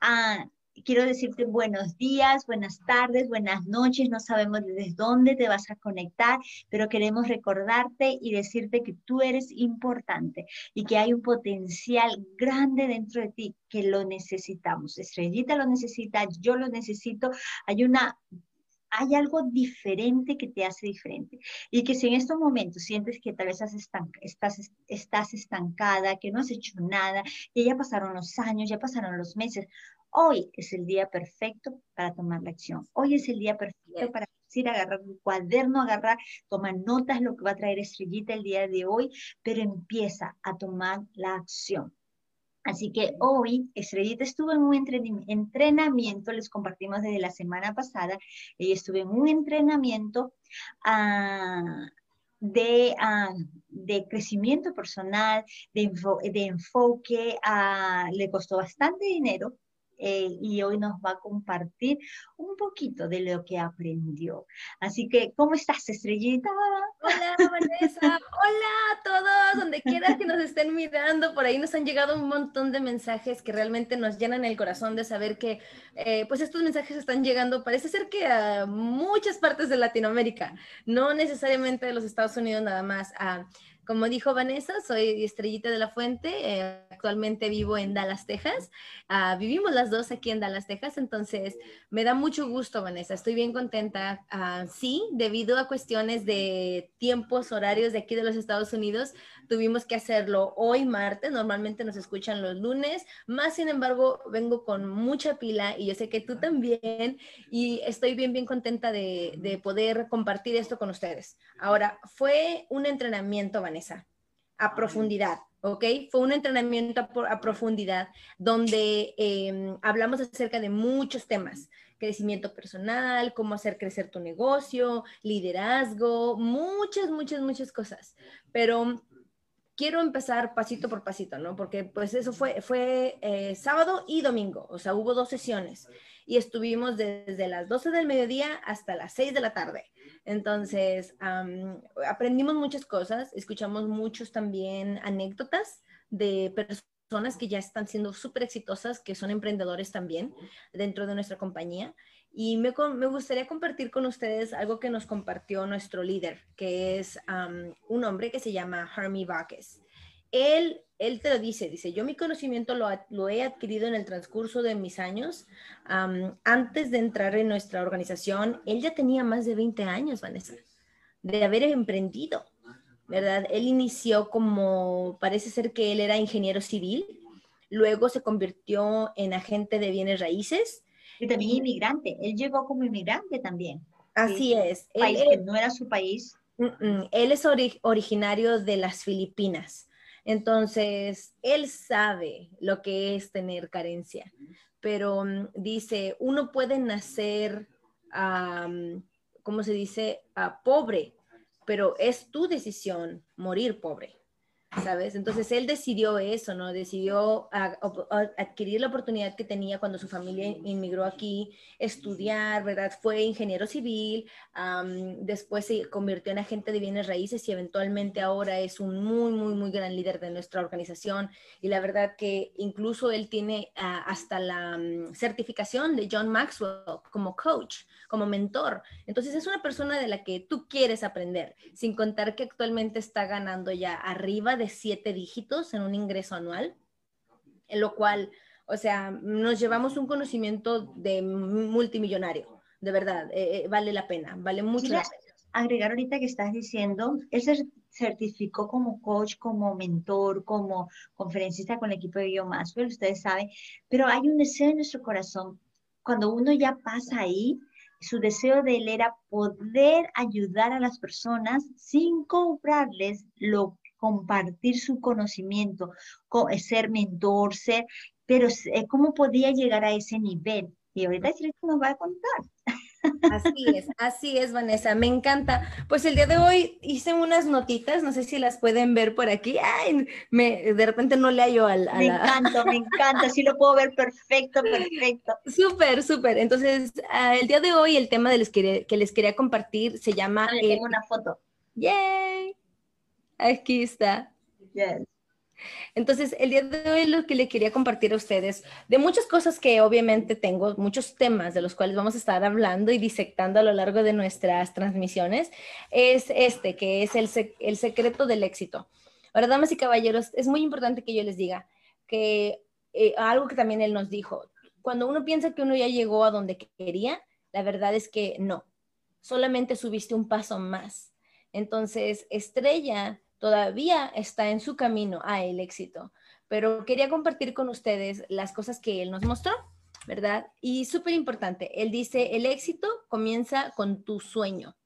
Ah, quiero decirte buenos días, buenas tardes, buenas noches. No sabemos desde dónde te vas a conectar, pero queremos recordarte y decirte que tú eres importante y que hay un potencial grande dentro de ti que lo necesitamos. Estrellita lo necesita, yo lo necesito. Hay una hay algo diferente que te hace diferente. Y que si en estos momentos sientes que tal vez estás, estás estancada, que no has hecho nada, que ya pasaron los años, ya pasaron los meses, hoy es el día perfecto para tomar la acción. Hoy es el día perfecto para ir a agarrar un cuaderno, agarrar, tomar notas, lo que va a traer Estrellita el día de hoy, pero empieza a tomar la acción. Así que hoy Estrellita estuvo en un entrenamiento, les compartimos desde la semana pasada, ella estuvo en un entrenamiento ah, de, ah, de, crecimiento personal, de, de enfoque, ah, le costó bastante dinero, eh, y hoy nos va a compartir un poquito de lo que aprendió. Así que, ¿cómo estás, Estrellita? Hola, Vanessa. Hola a todos, donde quiera que nos estén mirando. Por ahí nos han llegado un montón de mensajes que realmente nos llenan el corazón de saber que, eh, pues, estos mensajes están llegando, parece ser que a muchas partes de Latinoamérica, no necesariamente de los Estados Unidos nada más. Como dijo Vanessa, soy Estrellita de la Fuente, eh, actualmente vivo en Dallas, Texas. Ah, vivimos las dos aquí en Dallas, Texas, entonces me da mucho gusto, Vanessa, estoy bien contenta. Ah, sí, debido a cuestiones de tiempos, horarios de aquí de los Estados Unidos, tuvimos que hacerlo hoy martes, normalmente nos escuchan los lunes, más sin embargo vengo con mucha pila y yo sé que tú también y estoy bien, bien contenta de, poder compartir esto con ustedes. Ahora, fue un entrenamiento, Vanessa, a profundidad. ¿ok? Fue un entrenamiento a, profundidad donde em, hablamos acerca de muchos temas, crecimiento personal, cómo hacer crecer tu negocio, liderazgo, muchas, muchas, muchas cosas. Pero quiero empezar pasito por pasito, ¿no? Porque pues eso fue, fue eh, sábado y domingo, o sea, hubo dos sesiones y estuvimos desde las 12 del mediodía hasta las 6 de la tarde. Entonces, aprendimos muchas cosas, escuchamos muchos también anécdotas de personas que ya están siendo súper exitosas, que son emprendedores también dentro de nuestra compañía. Y me, gustaría compartir con ustedes algo que nos compartió nuestro líder, que es un hombre que se llama Hermie Vaques. Él, él te lo dice, dice, yo mi conocimiento lo, lo he adquirido en el transcurso de mis años. antes de entrar en nuestra organización, él ya tenía más de 20 años, Vanessa, de haber emprendido, ¿verdad? Él inició como, parece ser que él era ingeniero civil, luego se convirtió en agente de bienes raíces, y también inmigrante. Él llegó como inmigrante también. Así es. País él, que no era su país. él es originario de las Filipinas. Entonces, él sabe lo que es tener carencia. Pero mm, dice, uno puede nacer, ¿cómo se dice? pobre, pero es tu decisión morir pobre. ¿Sabes? Entonces él decidió eso, ¿no? Decidió adquirir la oportunidad que tenía cuando su familia inmigró aquí, estudiar, ¿verdad? Fue ingeniero civil, después se convirtió en agente de bienes raíces y eventualmente ahora es un muy, muy, muy gran líder de nuestra organización. Y la verdad que incluso él tiene ah, hasta la mm, certificación de John Maxwell como coach, como mentor. Entonces es una persona de la que tú quieres aprender, sin contar que actualmente está ganando ya arriba de siete dígitos en un ingreso anual, en lo cual, o sea, nos llevamos un conocimiento de multimillonario, de verdad, eh, eh, vale la pena, vale mucho la pena. Agregar ahorita que estás diciendo, él se certificó como coach, como mentor, como conferencista con el equipo de Yo Maxwell, ustedes saben, pero hay un deseo en nuestro corazón. Cuando uno ya pasa ahí, su deseo de él era poder ayudar a las personas sin cobrarles lo compartir su conocimiento, eh, ser mentor, ser, pero eh, ¿cómo podía llegar a ese nivel? Y ahorita nos va a contar. Así es, así es, Vanessa, me encanta. Pues el día de hoy hice unas notitas, no sé si las pueden ver por aquí. Ay, me, de repente no le hallo al. me encanta, me encanta, sí lo puedo ver perfecto, perfecto. Súper, súper. Entonces, ah, el día de hoy el tema de les que, les quería compartir se llama. Ah, tengo una foto. ¡Yay! Aquí está. Entonces, el día de hoy lo que le quería compartir a ustedes, de muchas cosas que obviamente tengo, muchos temas de los cuales vamos a estar hablando y disectando a lo largo de nuestras transmisiones, es este, que es el, el secreto del éxito. Ahora, damas y caballeros, es muy importante que yo les diga que eh, algo que también él nos dijo, cuando uno piensa que uno ya llegó a donde quería, la verdad es que no, solamente subiste un paso más. Entonces, Estrella todavía está en su camino a el éxito, pero quería compartir con ustedes las cosas que él nos mostró, ¿verdad? Y súper importante, él dice, el éxito comienza con tu sueño,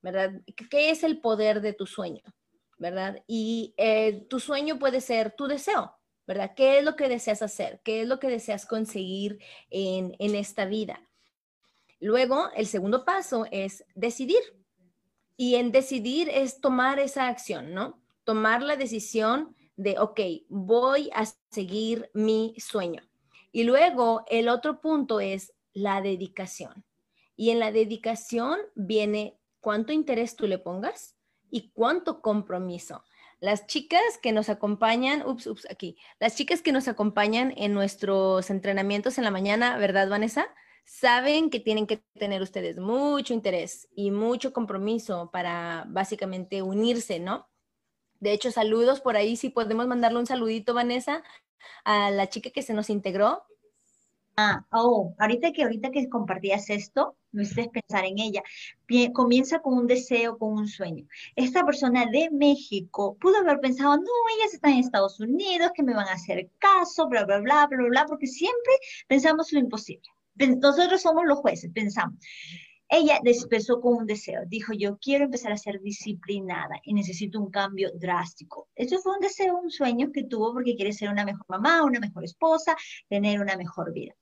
¿verdad? ¿Qué es el poder de tu sueño? ¿Verdad? Y eh, tu sueño puede ser tu deseo, ¿verdad? ¿Qué es lo que deseas hacer? ¿Qué es lo que deseas conseguir en, en esta vida? Luego, el segundo paso es decidir, y en decidir es tomar esa acción, ¿no? Tomar la decisión de, ok, voy a seguir mi sueño. Y luego el otro punto es la dedicación. Y en la dedicación viene cuánto interés tú le pongas y cuánto compromiso. Las chicas que nos acompañan, ups, ups, aquí, las chicas que nos acompañan en nuestros entrenamientos en la mañana, ¿verdad, Vanessa? Saben que tienen que tener ustedes mucho interés y mucho compromiso para básicamente unirse, ¿no? De hecho, saludos por ahí, si podemos mandarle un saludito, Vanessa, a la chica que se nos integró. Ah, oh, ahorita que ahorita que compartías esto, me hiciste pensar en ella. comienza con un deseo, con un sueño. Esta persona de México pudo haber pensado, no, ellas están en Estados Unidos, que me van a hacer caso, bla, bla, bla, bla, bla, porque siempre pensamos lo imposible. Nosotros somos los jueces, pensamos. Ella empezó con un deseo, dijo, yo quiero empezar a ser disciplinada y necesito un cambio drástico. Eso fue un deseo, un sueño que tuvo porque quiere ser una mejor mamá, una mejor esposa, tener una mejor vida.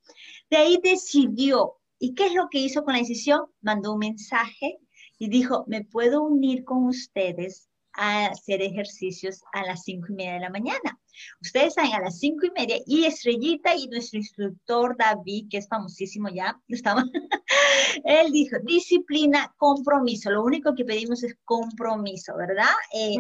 De ahí decidió, ¿y qué es lo que hizo con la decisión? Mandó un mensaje y dijo, me puedo unir con ustedes a hacer ejercicios a las cinco y media de la mañana. Ustedes saben, a las cinco y media, y Estrellita y nuestro instructor David, que es famosísimo ya, estamos, él dijo, disciplina, compromiso. Lo único que pedimos es compromiso, ¿verdad? Eh,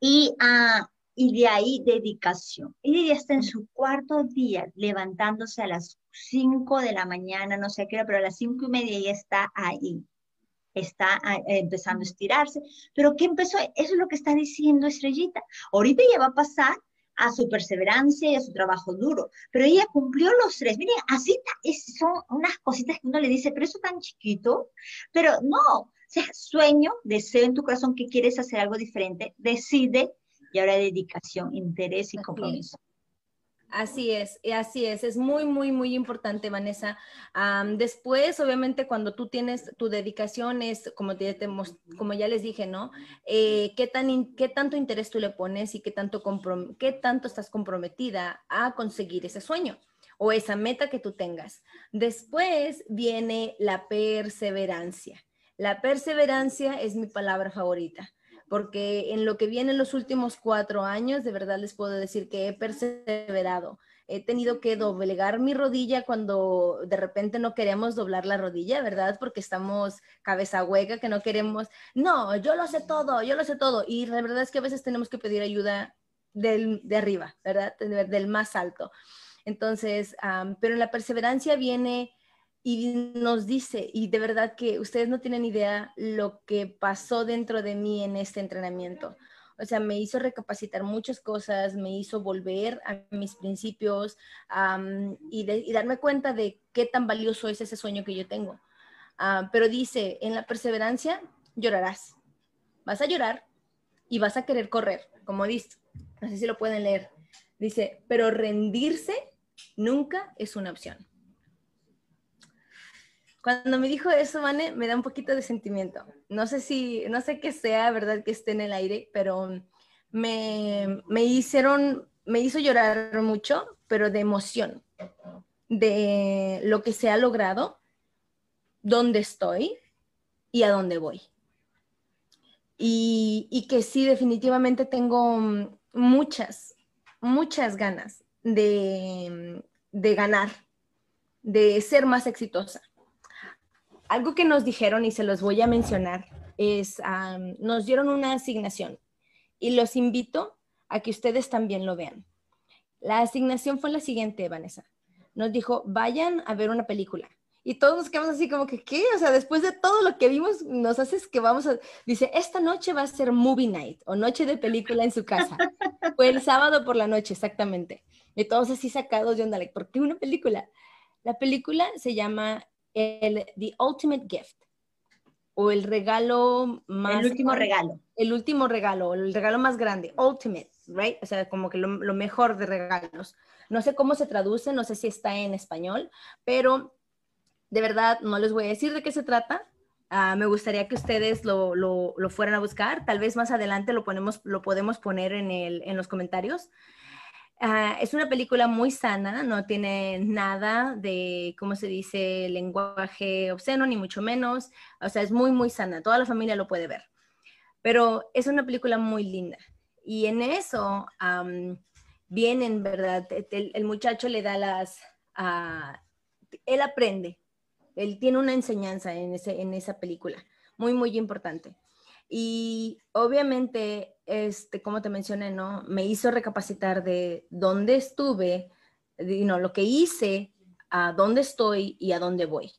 y, uh, y de ahí dedicación. Y ya está en su cuarto día levantándose a las cinco de la mañana, no sé qué, pero a las cinco y media ya está ahí está ah, empezando a estirarse. Pero ¿qué empezó? Eso es lo que está diciendo Estrellita. Ahorita ya va a pasar a su perseverancia y a su trabajo duro, pero ella cumplió los tres. Miren, así son unas cositas que uno le dice, pero eso tan chiquito, pero no, o sea, sueño, deseo en tu corazón que quieres hacer algo diferente, decide y ahora dedicación, interés y compromiso. Así es, así es, es muy, muy, muy importante, Vanessa. después, obviamente, cuando tú tienes tu dedicación, es como, te, como ya les dije, ¿no? Eh, ¿qué, tan ¿Qué tanto interés tú le pones y qué tanto, qué tanto estás comprometida a conseguir ese sueño? o esa meta que tú tengas. Después viene la perseverancia. La perseverancia es mi palabra favorita porque en lo que viene en los últimos cuatro años, de verdad les puedo decir que he perseverado. He tenido que doblegar mi rodilla cuando de repente no queremos doblar la rodilla, ¿verdad? Porque estamos cabeza hueca, que no queremos, no, yo lo sé todo, yo lo sé todo. Y la verdad es que a veces tenemos que pedir ayuda del, de arriba, ¿verdad? Del más alto. Entonces, pero en la perseverancia viene y nos dice, y de verdad que ustedes no tienen idea lo que pasó dentro de mí en este entrenamiento. O sea, me hizo recapacitar muchas cosas, me hizo volver a mis principios y, darme cuenta de qué tan valioso es ese sueño que yo tengo. Ah, pero dice, en la perseverancia llorarás, vas a llorar y vas a querer correr, como dice, no sé si lo pueden leer. Dice, pero rendirse nunca es una opción. Cuando me dijo eso, Vane, me da un poquito de sentimiento. No sé si, no sé qué sea, verdad, que esté en el aire, pero me, me hicieron, me hizo llorar mucho, pero de emoción, de lo que se ha logrado, dónde estoy y a dónde voy. Y, y que sí, definitivamente tengo muchas, muchas ganas de, de ganar, de ser más exitosa algo que nos dijeron y se los voy a mencionar es, nos dieron una asignación y los invito a que ustedes también lo vean. La asignación fue la siguiente, Vanessa. Nos dijo, vayan a ver una película. Y todos nos quedamos así como que, ¿qué? O sea, después de todo lo que vimos, nos haces que vamos a... Dice, esta noche va a ser movie night o noche de película en su casa. Fue el sábado por la noche, exactamente. Y todos así sacados de onda, ¿por qué una película? La película se llama el, The Ultimate Gift o el regalo más... El último regalo. El último regalo, el regalo más grande, ultimate, right? O sea, como que lo, lo mejor de regalos. No sé cómo se traduce, no sé si está en español, pero de verdad no les voy a decir de qué se trata. Ah, me gustaría que ustedes lo, lo, lo, fueran a buscar. Tal vez más adelante lo, ponemos, lo podemos poner en, el, en los comentarios. Uh, es una película muy sana, no tiene nada de, ¿cómo se dice?, lenguaje obsceno, ni mucho menos. O sea, es muy, muy sana. Toda la familia lo puede ver. Pero es una película muy linda. Y en eso um, vienen, ¿verdad? El, el, muchacho le da las... Uh, él aprende él tiene una enseñanza en, ese, en esa película, muy, muy importante. Y obviamente, este, como te mencioné, ¿no? Me hizo recapacitar de dónde estuve, de, no, lo que hice, a dónde estoy y a dónde voy.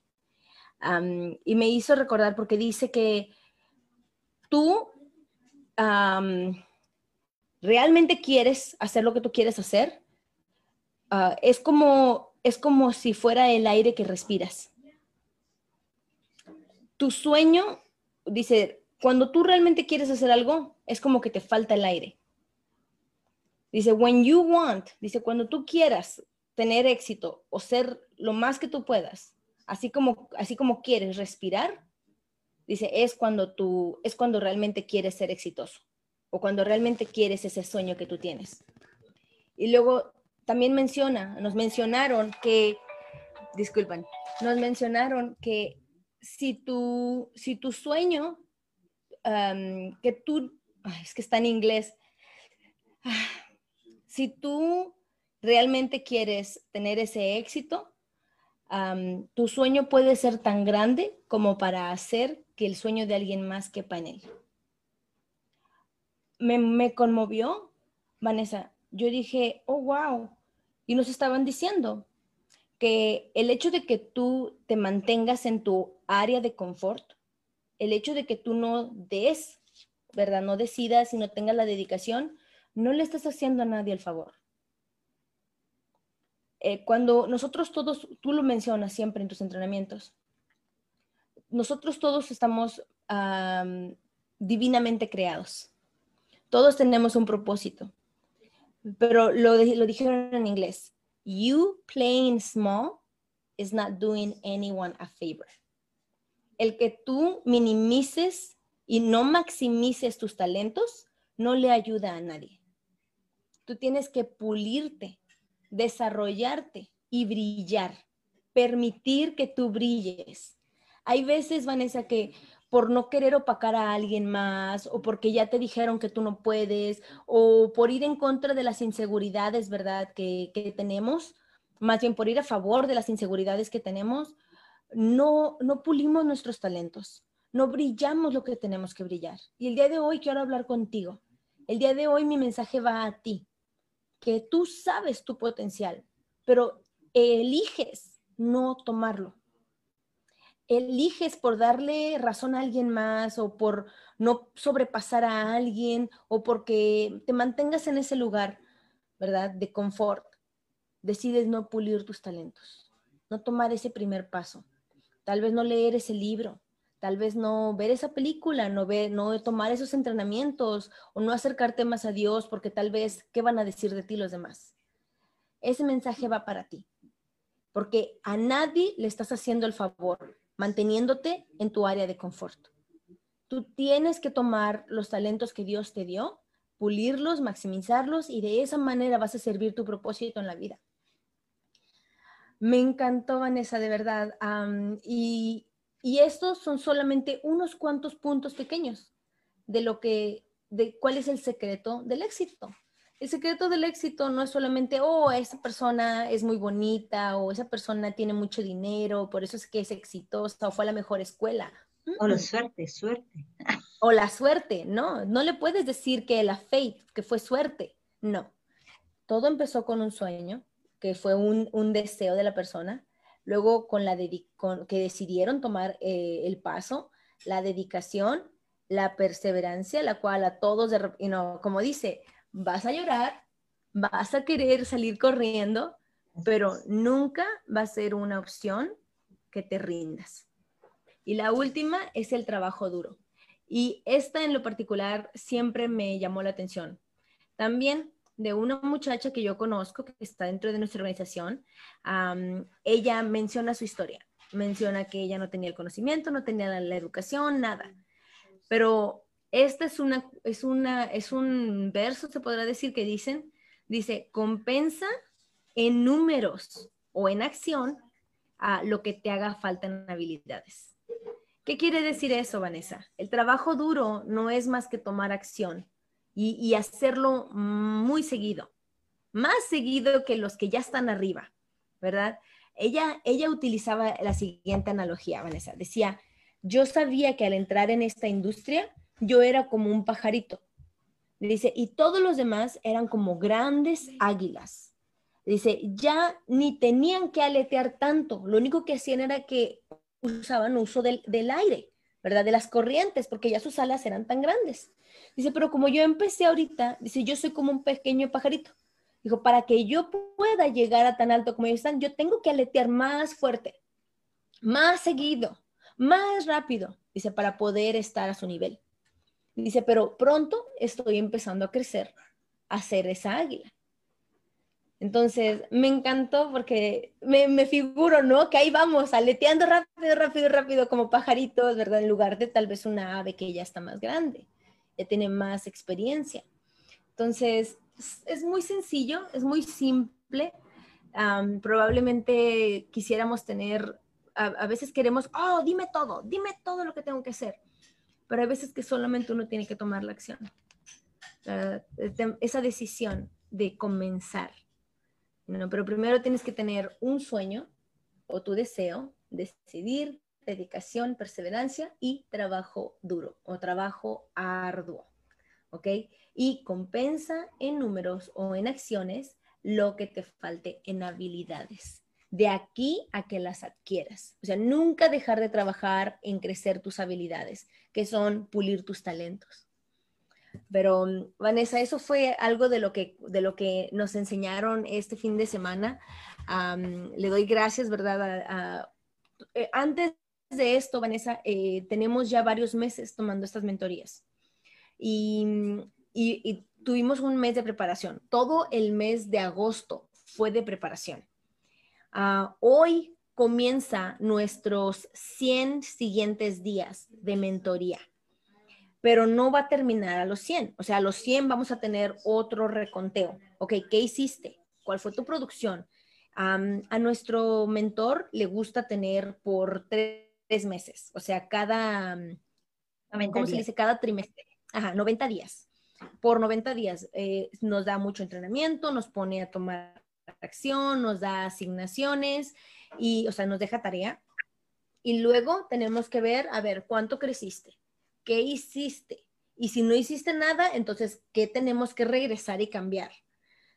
Y me hizo recordar porque dice que tú realmente quieres hacer lo que tú quieres hacer. Uh, es, como, es como si fuera el aire que respiras tu sueño, dice, cuando tú realmente quieres hacer algo, es como que te falta el aire. Dice, when you want, dice, cuando tú quieras tener éxito o ser lo más que tú puedas, así como, así como quieres respirar, dice, es cuando tú, es cuando realmente quieres ser exitoso o cuando realmente quieres ese sueño que tú tienes. Y luego también menciona, nos mencionaron que, disculpan, nos mencionaron que si tu, si tu sueño, que tú, es que está en inglés, ah, si tú realmente quieres tener ese éxito, tu sueño puede ser tan grande como para hacer que el sueño de alguien más quepa en él. Me, me conmovió, Vanessa. Yo dije, oh, wow. Y nos estaban diciendo, que el hecho de que tú te mantengas en tu área de confort, el hecho de que tú no des, ¿verdad? No decidas y no tengas la dedicación, no le estás haciendo a nadie el favor. Eh, cuando nosotros todos, tú lo mencionas siempre en tus entrenamientos, nosotros todos estamos divinamente creados. Todos tenemos un propósito, pero lo, lo dijeron en inglés. You playing small is not doing anyone a favor. El que tú minimices y no maximices tus talentos no le ayuda a nadie. Tú tienes que pulirte, desarrollarte y brillar, permitir que tú brilles. Hay veces, Vanessa, que por no querer opacar a alguien más o porque ya te dijeron que tú no puedes o por ir en contra de las inseguridades, ¿verdad? Que, que tenemos, más bien por ir a favor de las inseguridades que tenemos, no, no pulimos nuestros talentos, no brillamos lo que tenemos que brillar. Y el día de hoy quiero hablar contigo. El día de hoy mi mensaje va a ti, que tú sabes tu potencial, pero eliges no tomarlo eliges por darle razón a alguien más o por no sobrepasar a alguien o porque te mantengas en ese lugar, ¿verdad? De confort, decides no pulir tus talentos, no tomar ese primer paso, tal vez no leer ese libro, tal vez no ver esa película, no, ver, no tomar esos entrenamientos o no acercarte más a Dios porque tal vez, ¿qué van a decir de ti los demás? Ese mensaje va para ti, porque a nadie le estás haciendo el favor manteniéndote en tu área de confort. Tú tienes que tomar los talentos que Dios te dio, pulirlos, maximizarlos y de esa manera vas a servir tu propósito en la vida. Me encantó, Vanessa, de verdad. y, y estos son solamente unos cuantos puntos pequeños de lo que, de cuál es el secreto del éxito el secreto del éxito no es solamente, oh, esa persona es muy bonita o esa persona tiene mucho dinero, por eso es que es exitosa o fue a la mejor escuela. O la suerte, suerte. O la suerte, no, no le puedes decir que la faith, que fue suerte. No. Todo empezó con un sueño, que fue un, deseo de la persona. Luego con la que decidieron tomar eh, el paso, la dedicación, la perseverancia, la cual a todos, como dice, vas a llorar, vas a querer salir corriendo, pero nunca va a ser una opción que te rindas. Y la última es el trabajo duro. Y esta en lo particular siempre me llamó la atención. También de una muchacha que yo conozco, que está dentro de nuestra organización, ella menciona su historia. Menciona que ella no tenía el conocimiento, no tenía la, educación, nada. Pero este es, una, es, una, es un verso, se podrá decir, que dicen, dice, compensa en números o en acción a lo que te haga falta en habilidades. ¿Qué quiere decir eso, Vanessa? El trabajo duro no es más que tomar acción y, hacerlo muy seguido, más seguido que los que ya están arriba, ¿verdad? Ella, ella utilizaba la siguiente analogía, Vanessa. Decía, yo sabía que al entrar en esta industria, yo era como un pajarito. Dice, y todos los demás eran como grandes águilas. Dice, ya ni tenían que aletear tanto, lo único que hacían era que usaban uso del, del aire, ¿verdad? De las corrientes, porque ya sus alas eran tan grandes. Dice, pero como yo empecé ahorita, dice, yo soy como un pequeño pajarito. Dijo, para que yo pueda llegar a tan alto como ellos están, yo tengo que aletear más fuerte, más seguido, más rápido, dice, para poder estar a su nivel. Dice, pero pronto estoy empezando a crecer, a ser esa águila. Entonces, me encantó porque me, me, figuro, ¿no? Que ahí vamos, aleteando rápido, rápido, rápido, como pajaritos, ¿verdad? En lugar de tal vez una ave que ya está más grande tiene más experiencia. Entonces, es muy sencillo, es muy simple. probablemente quisiéramos tener, a, veces queremos, oh, dime todo, dime todo lo que tengo que hacer. Pero hay veces que solamente uno tiene que tomar la acción. esa decisión de comenzar. pero primero tienes que tener un sueño o tu deseo, decidir, dedicación, perseverancia y trabajo duro o trabajo arduo. ¿Ok? Y compensa en números o en acciones lo que te falte en habilidades. De aquí a que las adquieras. O sea, nunca dejar de trabajar en crecer tus habilidades, que son pulir tus talentos. Pero Vanessa, eso fue algo de lo que, de lo que nos enseñaron este fin de semana. le doy gracias, ¿verdad? Eh, antes de esto, Vanessa, eh, tenemos ya varios meses tomando estas mentorías y, tuvimos un mes de preparación. Todo el mes de agosto fue de preparación. Ah, hoy comienza nuestros 100 siguientes días de mentoría, pero no va a terminar a los 100. O sea, a los 100 vamos a tener otro reconteo. Ok, ¿qué hiciste? ¿Cuál fue tu producción? a nuestro mentor le gusta tener por tres meses, o sea, cada, ¿cómo se dice? Cada trimestre. Ajá, 90 días. Por 90 días eh, nos da mucho entrenamiento, nos pone a tomar acción, nos da asignaciones y, o sea, nos deja tarea. Y luego tenemos que ver, a ver, ¿cuánto creciste? ¿Qué hiciste? Y si no hiciste nada, entonces, ¿qué tenemos que regresar y cambiar?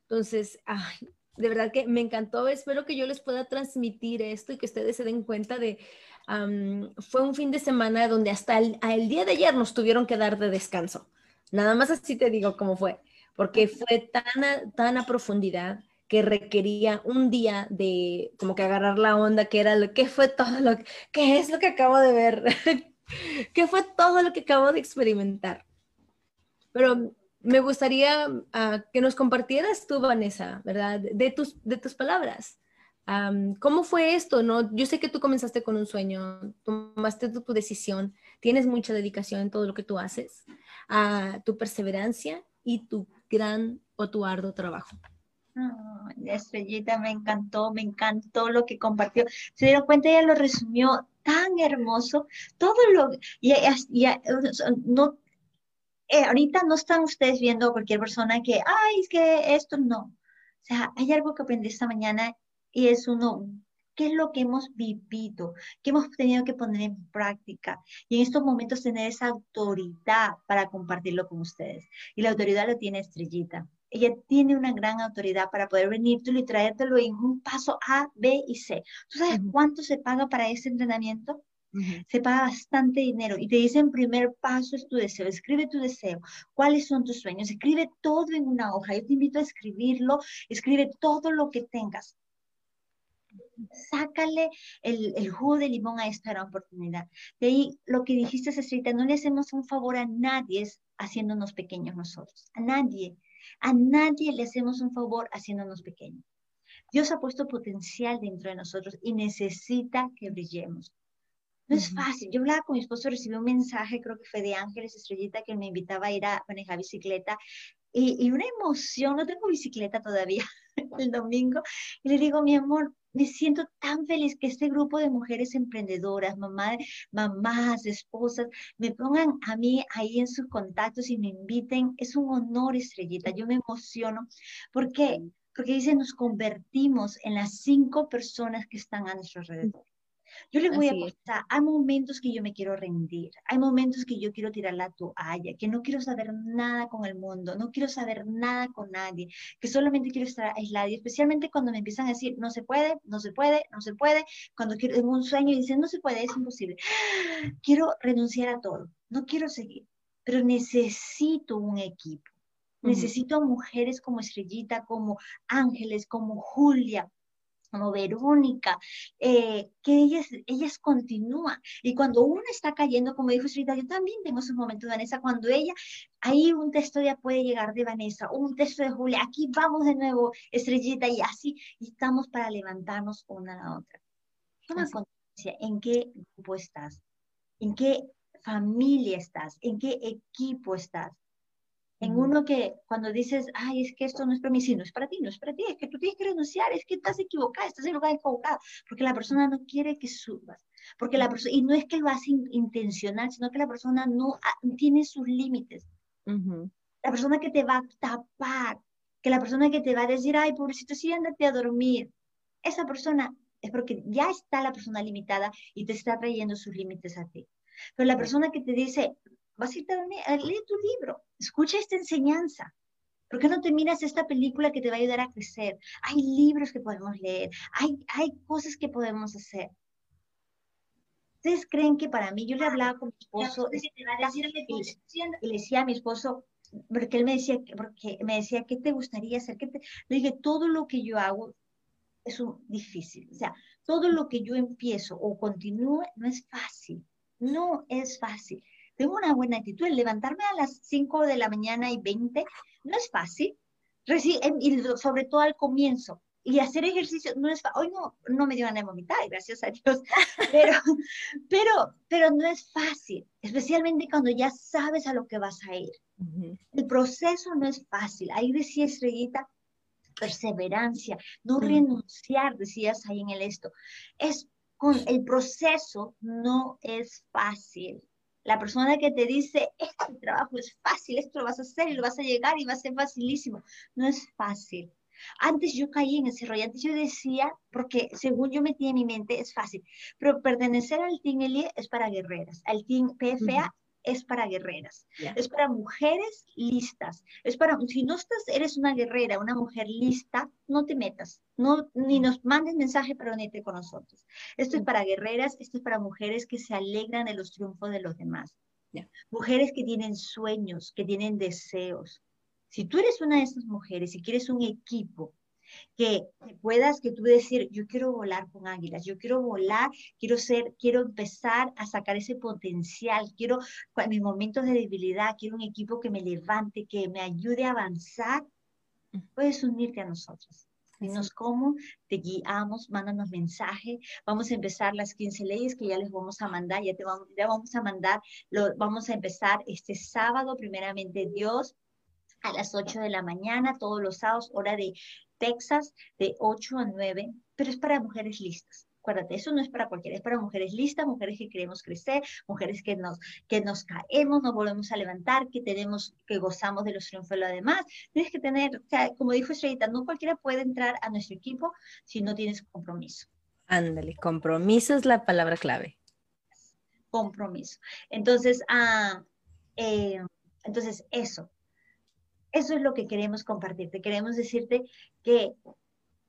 Entonces, ay, de verdad que me encantó. Espero que yo les pueda transmitir esto y que ustedes se den cuenta de, fue un fin de semana donde hasta el, día de ayer nos tuvieron que dar de descanso. Nada más así te digo cómo fue, porque fue tan a, tan a profundidad que requería un día de como que agarrar la onda, que era lo que fue todo lo que, ¿qué es lo que acabo de ver? ¿Qué fue todo lo que acabo de experimentar? Pero me gustaría ah, que nos compartieras tú, Vanessa, ¿verdad? De tus, de tus palabras. ¿Cómo fue esto? No, yo sé que tú comenzaste con un sueño, tomaste tu, decisión, tienes mucha dedicación en todo lo que tú haces, a tu perseverancia y tu gran o tu arduo trabajo. estrellita, me encantó, me encantó lo que compartió. Se dieron cuenta, ella lo resumió tan hermoso. Todo lo, y, no, eh, ahorita no están ustedes viendo a cualquier persona que, ay, es que esto no. O sea, hay algo que aprendí esta mañana y es uno, ¿qué es lo que hemos vivido? ¿Qué hemos tenido que poner en práctica? Y en estos momentos tener esa autoridad para compartirlo con ustedes. Y la autoridad lo tiene Estrellita. ella tiene una gran autoridad para poder venírtelo y traértelo en un paso A, B y C. ¿Tú sabes cuánto se paga para ese entrenamiento? Se paga bastante dinero y te dicen primer paso es tu deseo, escribe tu deseo, cuáles son tus sueños, escribe todo en una hoja. Yo te invito a escribirlo, escribe todo lo que tengas. Sácale el, el jugo de limón a esta gran oportunidad. De ahí lo que dijiste, Cecilita, no le hacemos un favor a nadie haciéndonos pequeños nosotros, a nadie. A nadie le hacemos un favor haciéndonos pequeños. Dios ha puesto potencial dentro de nosotros y necesita que brillemos. No es fácil. Yo hablaba con mi esposo, recibí un mensaje, creo que fue de Ángeles Estrellita, que me invitaba a ir a manejar bicicleta. Y, y una emoción, no tengo bicicleta todavía el domingo. Y le digo, mi amor, me siento tan feliz que este grupo de mujeres emprendedoras, mamá, mamás, esposas, me pongan a mí ahí en sus contactos y me inviten. Es un honor, Estrellita. Yo me emociono. ¿Por qué? Porque dice, nos convertimos en las cinco personas que están a nuestro alrededor. Yo les voy a apostar, hay momentos que yo me quiero rendir, hay momentos que yo quiero tirar la toalla, que no quiero saber nada con el mundo, no quiero saber nada con nadie, que solamente quiero estar aislada, y especialmente cuando me empiezan a decir, no se puede, no se puede, no se puede, cuando quiero, tengo un sueño y dicen, no se puede, es imposible. Quiero renunciar a todo, no quiero seguir, pero necesito un equipo. Necesito mujeres como Estrellita, como Ángeles, como Julia, como Verónica, eh, que ellas, ellas continúan. Y cuando uno está cayendo, como dijo Estrita, yo también tengo esos momentos, Vanessa, cuando ella, ahí un texto ya puede llegar de Vanessa, un texto de Julia, aquí vamos de nuevo, Estrellita, y así, y estamos para levantarnos una a la otra. Toma conciencia en qué grupo estás, en qué familia estás, en qué equipo estás. En uno que cuando dices, ay, es que esto no es para mí, sí, no es para ti, no es para ti, es que tú tienes que renunciar, es que estás equivocada, estás en lugar equivocado, porque la persona no quiere que subas, porque la persona, y no es que lo hace intencional, sino que la persona no tiene sus límites. La persona que te va a tapar, que la persona que te va a decir, ay, pobrecito, sí, ándate a dormir, esa persona es porque ya está la persona limitada y te está trayendo sus límites a ti. Pero la persona que te dice, vas a irte a dormir, lee tu libro, escucha esta enseñanza. ¿Por qué no te miras esta película que te va a ayudar a crecer? Hay libros que podemos leer, hay, hay cosas que podemos hacer. ¿Ustedes creen que para mí, yo le hablaba con mi esposo y, le decía a mi esposo, porque él me decía, porque me decía, ¿qué te gustaría hacer? ¿Qué Le dije, todo lo que yo hago es un, difícil. O sea, todo lo que yo empiezo o continúe no es fácil. No es fácil tengo una buena actitud. El levantarme a las 5 de la mañana y 20 no es fácil, y sobre todo al comienzo. Y hacer ejercicio no es fácil. Hoy no, no me dio ganas de vomitar, gracias a Dios, pero, pero, pero no es fácil, especialmente cuando ya sabes a lo que vas a ir. El proceso no es fácil. Ahí decía Estrellita, perseverancia, no renunciar, decías ahí en el esto. Es con el proceso no es fácil. La persona que te dice, este trabajo es fácil, esto lo vas a hacer y lo vas a llegar y va a ser facilísimo. No es fácil. Antes yo caí en ese rollo, antes yo decía, porque según yo metí en mi mente, es fácil, pero pertenecer al Team Elie es para guerreras, al Team PFA es para guerreras, es para mujeres listas, es para, si no estás, eres una guerrera, una mujer lista, no te metas, no, ni nos mandes mensaje, pero unite con nosotros. Esto es para guerreras, esto es para mujeres que se alegran de los triunfos de los demás, mujeres que tienen sueños, que tienen deseos. Si tú eres una de esas mujeres y quieres un equipo que puedas, que tú decir, yo quiero volar con águilas, yo quiero volar, quiero ser, quiero empezar a sacar ese potencial, quiero, en mis momentos de debilidad, quiero un equipo que me levante, que me ayude a avanzar, puedes unirte a nosotros. Dinos cómo, te guiamos, mándanos mensaje. Vamos a empezar las 15 leyes que ya les vamos a mandar, ya te vamos, ya vamos a mandar, lo, vamos a empezar este sábado, primeramente Dios, a las 8 de la mañana, todos los sábados, hora de Texas de 8 a 9, pero es para mujeres listas. Acuérdate, eso no es para cualquiera, es para mujeres listas, mujeres que queremos crecer, mujeres que nos, que nos caemos, nos volvemos a levantar, que tenemos, que gozamos de los triunfos de lo demás. Tienes que tener, o sea, como dijo Estrellita, no cualquiera puede entrar a nuestro equipo si no tienes compromiso. Ándale, compromiso es la palabra clave. Compromiso. Entonces, ah, eh, entonces eso, Eso es lo que queremos compartirte. Queremos decirte que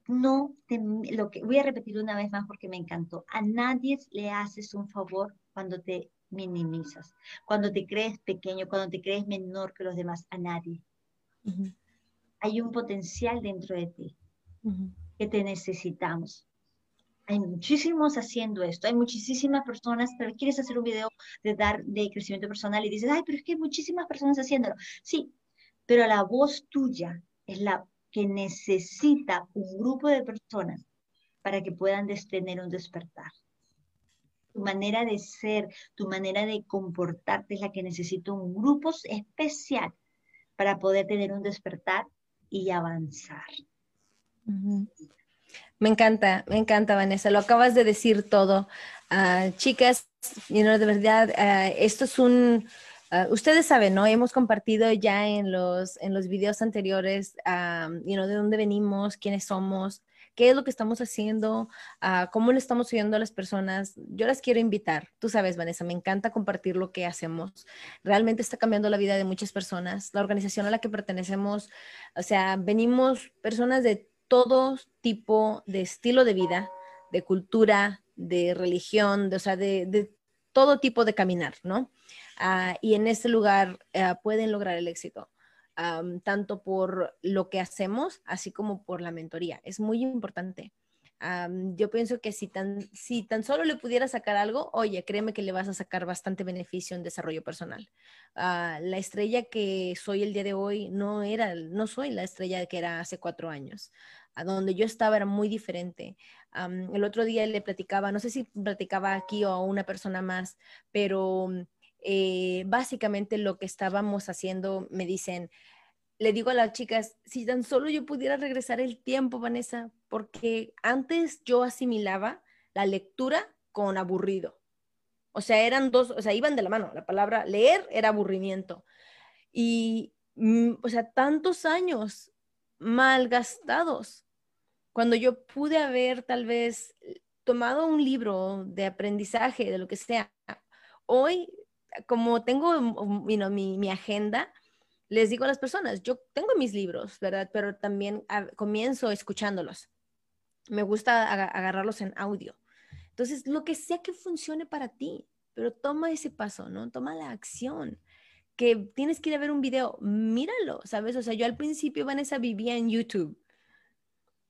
no te, lo que voy a repetir una vez más porque me encantó. A nadie le haces un favor cuando te minimizas, cuando te crees pequeño, cuando te crees menor que los demás, a nadie. Hay un potencial dentro de ti que te necesitamos. Hay muchísimos haciendo esto, hay muchísimas personas, pero quieres hacer un video de dar de crecimiento personal y dices, ay, pero es que hay muchísimas personas haciéndolo. Sí, pero la voz tuya es la que necesita un grupo de personas para que puedan tener un despertar. Tu manera de ser, tu manera de comportarte es la que necesita un grupo especial para poder tener un despertar y avanzar. Me encanta, me encanta, Vanessa. Lo acabas de decir todo. Ah, chicas, de verdad, ah, esto es un, Ah, ustedes saben, ¿no? Hemos compartido ya en los, en los videos anteriores, um, de dónde venimos, quiénes somos, qué es lo que estamos haciendo, uh, cómo le estamos ayudando a las personas. Yo las quiero invitar. Tú sabes, Vanessa, me encanta compartir lo que hacemos. Realmente está cambiando la vida de muchas personas. La organización a la que pertenecemos, o sea, venimos personas de todo tipo de estilo de vida, de cultura, de religión, de, o sea, de, de todo tipo de caminar, ¿no? Ah, y en ese lugar ah, pueden lograr el éxito, tanto por lo que hacemos, así como por la mentoría. Es muy importante. yo pienso que si tan, si tan solo le pudiera sacar algo, oye, créeme que le vas a sacar bastante beneficio en desarrollo personal. Ah, la estrella que soy el día de hoy no era, no soy la estrella que era hace cuatro años. A donde yo estaba era muy diferente. el otro día le platicaba, no sé si platicaba aquí o a una persona más, pero eh, básicamente lo que estábamos haciendo, me dicen, le digo a las chicas, si tan solo yo pudiera regresar el tiempo, Vanessa, porque antes yo asimilaba la lectura con aburrido. O sea, eran dos, o sea, iban de la mano. La palabra leer era aburrimiento. Y, mm, o sea, tantos años malgastados. Cuando yo pude haber tal vez tomado un libro de aprendizaje, de lo que sea, hoy como tengo mi, mi, agenda, les digo a las personas, yo tengo mis libros, ¿verdad? Pero también ah, comienzo escuchándolos. Me gusta agarrarlos en audio. Entonces, lo que sea que funcione para ti, pero toma ese paso, ¿no? Toma la acción. Que tienes que ir a ver un video, míralo, ¿sabes? O sea, yo al principio, Vanessa, vivía en YouTube.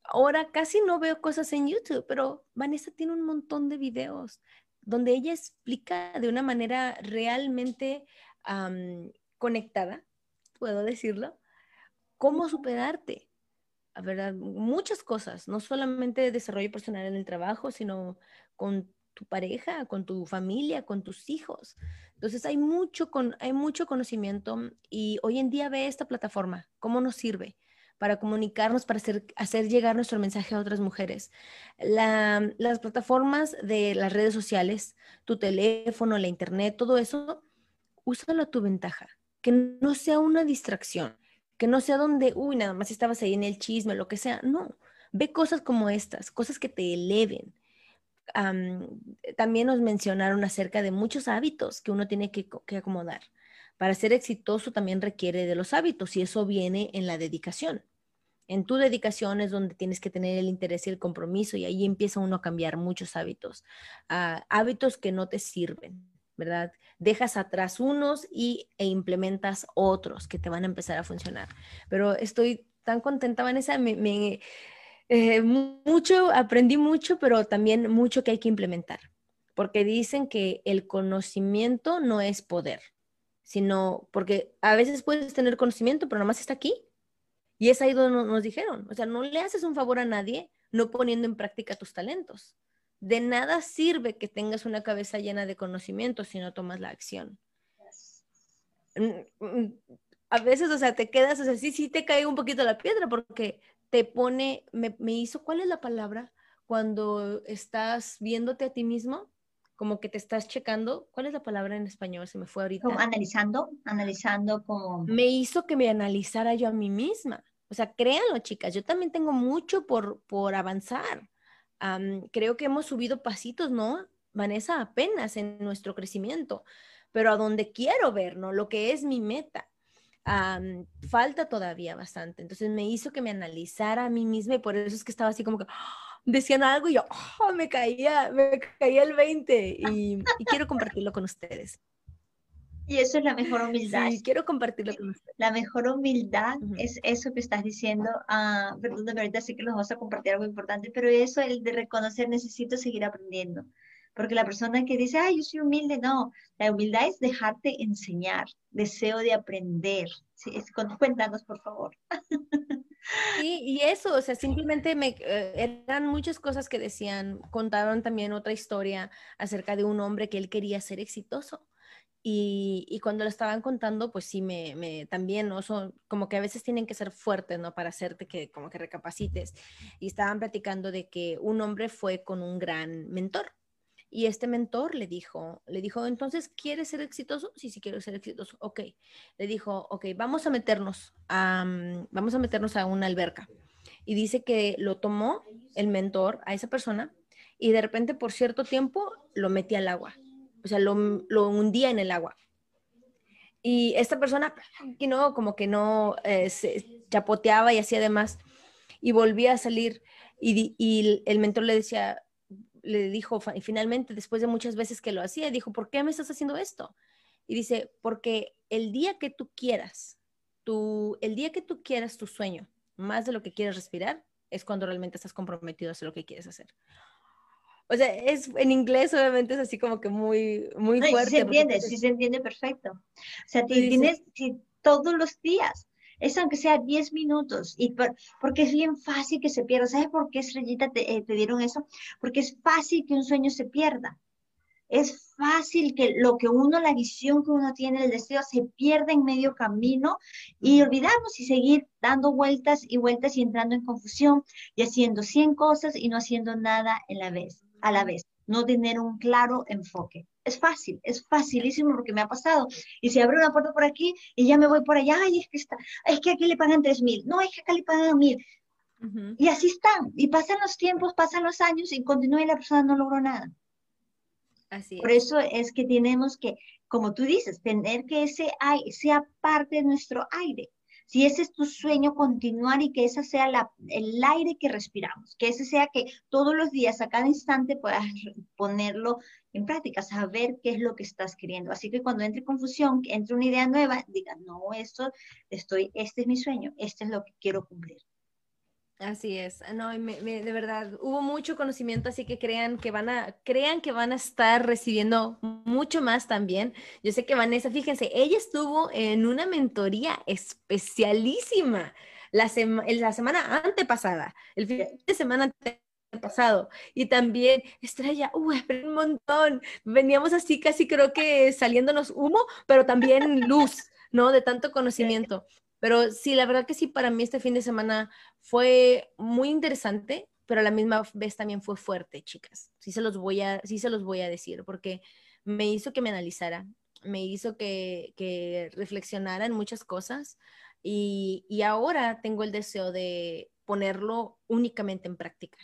Ahora casi no veo cosas en YouTube, pero Vanessa tiene un montón de videos donde ella explica de una manera realmente conectada, puedo decirlo, cómo superarte. Verdad, muchas cosas, no solamente desarrollo personal en el trabajo, sino con tu pareja, con tu familia, con tus hijos. Entonces hay mucho, con, hay mucho conocimiento y hoy en día ve esta plataforma, cómo nos sirve para comunicarnos, para hacer, llegar nuestro mensaje a otras mujeres. las plataformas de las redes sociales, tu teléfono, la internet, todo eso, úsalo a tu ventaja, que no sea una distracción, que no sea donde, uy, nada más estabas ahí en el chisme, lo que sea, no, ve cosas como estas, cosas que te eleven. también nos mencionaron acerca de muchos hábitos que uno tiene que acomodar. Para ser exitoso también requiere de los hábitos y eso viene en la dedicación. En tu dedicación es donde tienes que tener el interés y el compromiso y ahí empieza uno a cambiar muchos hábitos, ah, hábitos que no te sirven, ¿verdad? Dejas atrás unos y, e implementas otros que te van a empezar a funcionar. Pero estoy tan contenta, Vanessa, me, me eh, mucho, aprendí mucho, pero también mucho que hay que implementar, porque dicen que el conocimiento no es poder sino porque a veces puedes tener conocimiento, pero nomás está aquí. Y es ahí donde nos dijeron, o sea, no le haces un favor a nadie no poniendo en práctica tus talentos. De nada sirve que tengas una cabeza llena de conocimiento si no tomas la acción. Mm, mm, a veces, o sea, te quedas, o sea, sí, sí te cae un poquito la piedra porque te pone, me, me hizo, ¿cuál es la palabra? Cuando estás viéndote a ti mismo, como que te estás checando, ¿cuál es la palabra en español? Se me fue ahorita. Como analizando, analizando como... Me hizo que me analizara yo a mí misma. O sea, créanlo, chicas, yo también tengo mucho por, por avanzar. creo que hemos subido pasitos, ¿no? Vanessa, apenas en nuestro crecimiento, pero a donde quiero ver, ¿no? Lo que es mi meta. falta todavía bastante. Entonces me hizo que me analizara a mí misma y por eso es que estaba así como que decían algo y yo oh, me caía, me caía el 20 y, quiero compartirlo con ustedes. Y eso es la mejor humildad. Sí, quiero compartirlo con ustedes. La mejor humildad es eso que estás diciendo. Uh, perdóname, ahorita sé que nos vamos a compartir algo importante, pero eso, el de reconocer, necesito seguir aprendiendo. Porque la persona que dice, ay, yo soy humilde, no. La humildad es dejarte enseñar, deseo de aprender. Sí, es, cuéntanos, por favor. Sí, y eso, o sea, simplemente me, eh, eran muchas cosas que decían, contaron también otra historia acerca de un hombre que él quería ser exitoso. Y, y cuando lo estaban contando, pues sí, me, me también, ¿no? Son, como que a veces tienen que ser fuertes, ¿no? Para hacerte que como que recapacites. Y estaban platicando de que un hombre fue con un gran mentor, y este mentor le dijo, le dijo, entonces, ¿quieres ser exitoso? Sí, sí quiero ser exitoso. Ok. Le dijo, ok, vamos a meternos a, mm, vamos a meternos a una alberca. Y dice que lo tomó el mentor a esa persona y de repente por cierto tiempo lo metía al agua. O sea, lo, lo hundía en el agua. Y esta persona, y no, como que no eh, se chapoteaba y hacía demás. Y volvía a salir. Y, y el mentor le decía, le dijo finalmente, después de muchas veces que lo hacía, dijo, ¿por qué me estás haciendo esto? Y dice, porque el día que tú quieras, tu, el día que tú quieras tu sueño, más de lo que quieres respirar, es cuando realmente estás comprometido a hacer lo que quieres hacer. O sea, es en inglés obviamente es así como que muy, muy fuerte. Sí se entiende, sí se entiende perfecto. O sea, tienes todos los días es aunque sea 10 minutos, y porque es bien fácil que se pierda. ¿Sabes por qué, Estrellita, te, eh, te dieron eso? Porque es fácil que un sueño se pierda. Es fácil que lo que uno, la visión que uno tiene, el deseo, se pierda en medio camino y olvidamos y seguir dando vueltas y vueltas y entrando en confusión y haciendo 100 cosas y no haciendo nada en la vez, a la vez, no tener un claro enfoque. Es fácil, es facilísimo porque me ha pasado. Y se abre una puerta por aquí y ya me voy por allá, y es que está, es que aquí le pagan tres mil, no, es que acá le pagan mil. Y así están, y pasan los tiempos, pasan los años y continúa y la persona no logró nada. Así Por eso es que tenemos que, como tú dices, tener que ese aire sea parte de nuestro aire. Si ese es tu sueño, continuar y que ese sea el aire que respiramos, que ese sea que todos los días, a cada instante, puedas ponerlo en práctica, saber qué es lo que estás queriendo. Así que cuando entre confusión, entre una idea nueva, diga, no, esto, estoy, este es mi sueño, este es lo que quiero cumplir. Así es, no, de verdad, hubo mucho conocimiento, así que crean que van a, crean que van a estar recibiendo mucho más también. Yo sé que Vanessa, fíjense, ella estuvo en una mentoría especialísima la, la semana antepasada, el fin de semana pasado. Y también, Estrella, uh, un montón. Veníamos así casi creo que saliéndonos humo, pero también luz, ¿no? De tanto conocimiento. Pero sí, la verdad que sí, para mí este fin de semana fue muy interesante, pero a la misma vez también fue fuerte, chicas. Sí se los voy a, sí se los voy a decir, porque me hizo que me analizara, me hizo que, que reflexionara en muchas cosas y, y ahora tengo el deseo de ponerlo únicamente en práctica.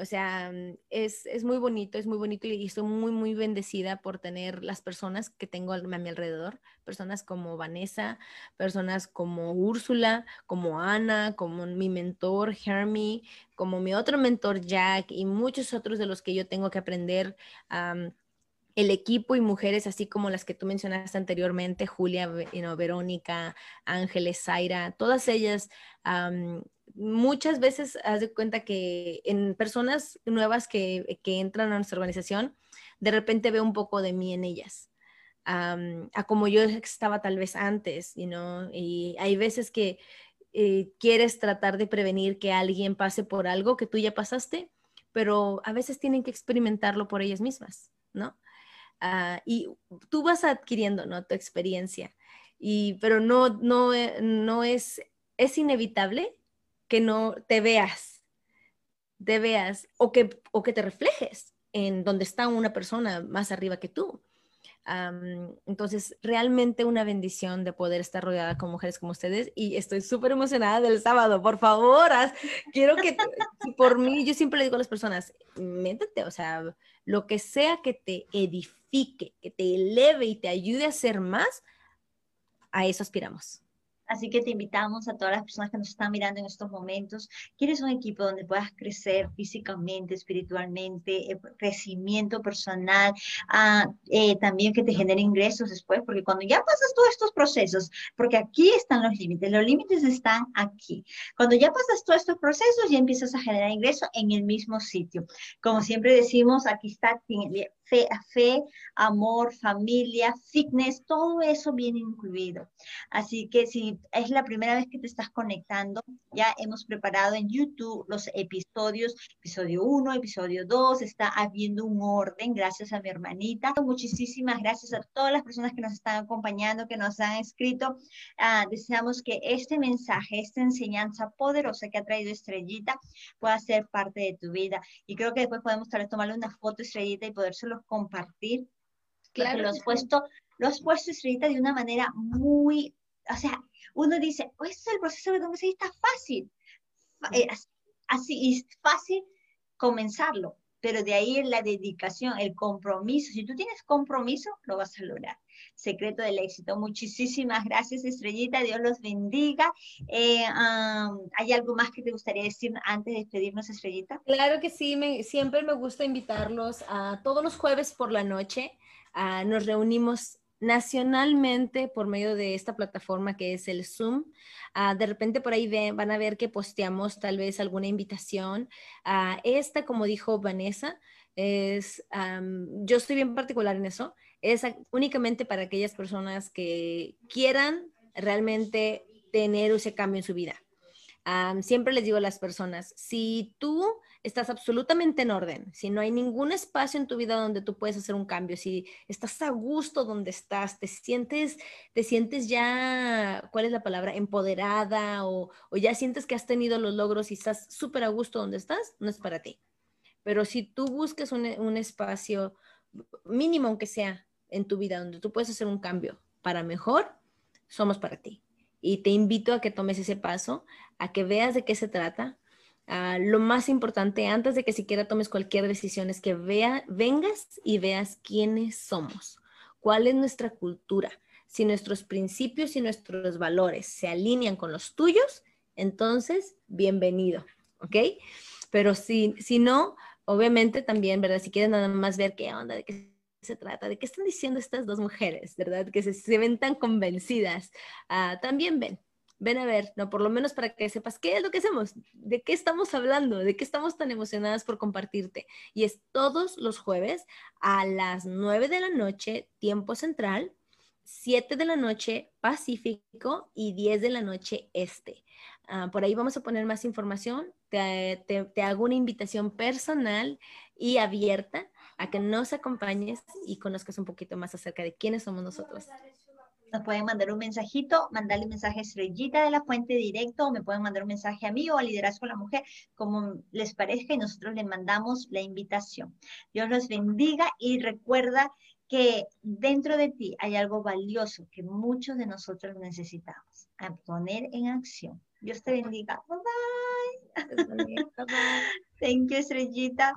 O sea, mm, es, es, muy bonito, es muy bonito y estoy muy, muy bendecida por tener las personas que tengo a mi alrededor, personas como Vanessa, personas como Úrsula, como Ana, como mi mentor Hermie, como mi otro mentor Jack y muchos otros de los que yo tengo que aprender. el equipo y mujeres así como las que tú mencionaste anteriormente, Julia, Verónica, Ángeles, Zaira, todas ellas muchas veces haz de cuenta que en personas nuevas que, entran a nuestra organización, de repente veo un poco de mí en ellas, a como yo estaba tal vez antes, you y hay veces que eh, quieres tratar de prevenir que alguien pase por algo que tú ya pasaste, pero a veces tienen que experimentarlo por ellas mismas, ¿no? Ah, y tú vas adquiriendo, ¿no? Tu experiencia, y, pero no, no, eh, no es, es inevitable que no te veas, te veas o que, o que te reflejes en donde está una persona más arriba que tú. entonces, realmente una bendición de poder estar rodeada con mujeres como ustedes y estoy súper emocionada del sábado. Por favor, quiero que por mí, yo siempre le digo a las personas, métete, o sea, lo que sea que te edifique, que te eleve y te ayude a ser más, a eso aspiramos. Así que te invitamos a todas las personas que nos están mirando en estos momentos. ¿Quieres un equipo donde puedas crecer físicamente, espiritualmente, eh, crecimiento personal, ah, eh, también que te genere ingresos después? Porque cuando ya pasas todos estos procesos, porque aquí están los límites, los límites están aquí. Cuando ya pasas todos estos procesos, ya empiezas a generar ingresos en el mismo sitio. Como siempre decimos, aquí está fe, fe, amor, familia, fitness, todo eso viene incluido. Así que si es la primera vez que te estás conectando, ya hemos preparado en YouTube los episodios, episodio 1, episodio 2, está habiendo un orden, gracias a mi hermanita. Muchísimas gracias a todas las personas que nos están acompañando, que nos han escrito. Ah, deseamos que este mensaje, esta enseñanza poderosa que ha traído Estrellita pueda ser parte de tu vida. Y creo que después podemos tal vez tomarle una foto Estrellita y podérselo compartir. Claro. Lo has puesto, lo has puesto estrellita de una manera muy, o sea, uno dice, oh, es el proceso de donde está fácil. Eh, así, es fácil comenzarlo, pero de ahí la dedicación, el compromiso. Si tú tienes compromiso, lo vas a lograr. Secreto del éxito. Muchísimas gracias, Estrellita. Dios los bendiga. Eh, ¿Hay algo más que te gustaría decir antes de despedirnos, Estrellita? Claro que sí. Me, siempre me gusta invitarlos a todos los jueves por la noche. nos reunimos nacionalmente por medio de esta plataforma que es el Zoom. de repente por ahí van a ver que posteamos tal vez alguna invitación. esta, como dijo Vanessa, es, yo estoy bien particular en eso, es únicamente para aquellas personas que quieran realmente tener ese cambio en su vida. siempre les digo a las personas, si tú estás absolutamente en orden, si no hay ningún espacio en tu vida donde tú puedes hacer un cambio, si estás a gusto donde estás, te sientes, te sientes ya, ¿cuál es la palabra? Empoderada o, ya sientes que has tenido los logros y estás súper a gusto donde estás, no es para ti. Pero si tú buscas un, un espacio mínimo, aunque sea en tu vida, donde tú puedes hacer un cambio para mejor, somos para ti. Y te invito a que tomes ese paso, a que veas de qué se trata, lo más importante antes de que siquiera tomes cualquier decisión es que vea, vengas y veas quiénes somos, cuál es nuestra cultura. Si nuestros principios y nuestros valores se alinean con los tuyos, entonces bienvenido, ¿ok? Pero si, si no, obviamente también, ¿verdad? Si quieres nada más ver qué onda, de qué se trata, de qué están diciendo estas dos mujeres, ¿verdad? Que se, ven tan convencidas, ah, también ven, ven a ver, ¿no? Por lo menos para que sepas qué es lo que hacemos, de qué estamos hablando, de qué estamos tan emocionadas por compartirte. Y es todos los jueves a las 9 de la noche, tiempo central, 7 de la noche pacífico y 10 de la noche este. Ah, por ahí vamos a poner más información. Te, te hago una invitación personal y abierta a que nos acompañes y conozcas un poquito más acerca de quiénes somos nosotros nos pueden mandar un mensajito, mandarle un mensaje a Estrellita de la fuente directo, o me pueden mandar un mensaje a mí o a Liderazgo a la Mujer, como les parezca, y nosotros les mandamos la invitación. Dios los bendiga y recuerda que dentro de ti hay algo valioso que muchos de nosotros necesitamos, a poner en acción. Dios te bendiga. Bye bye. Thank you, Estrellita.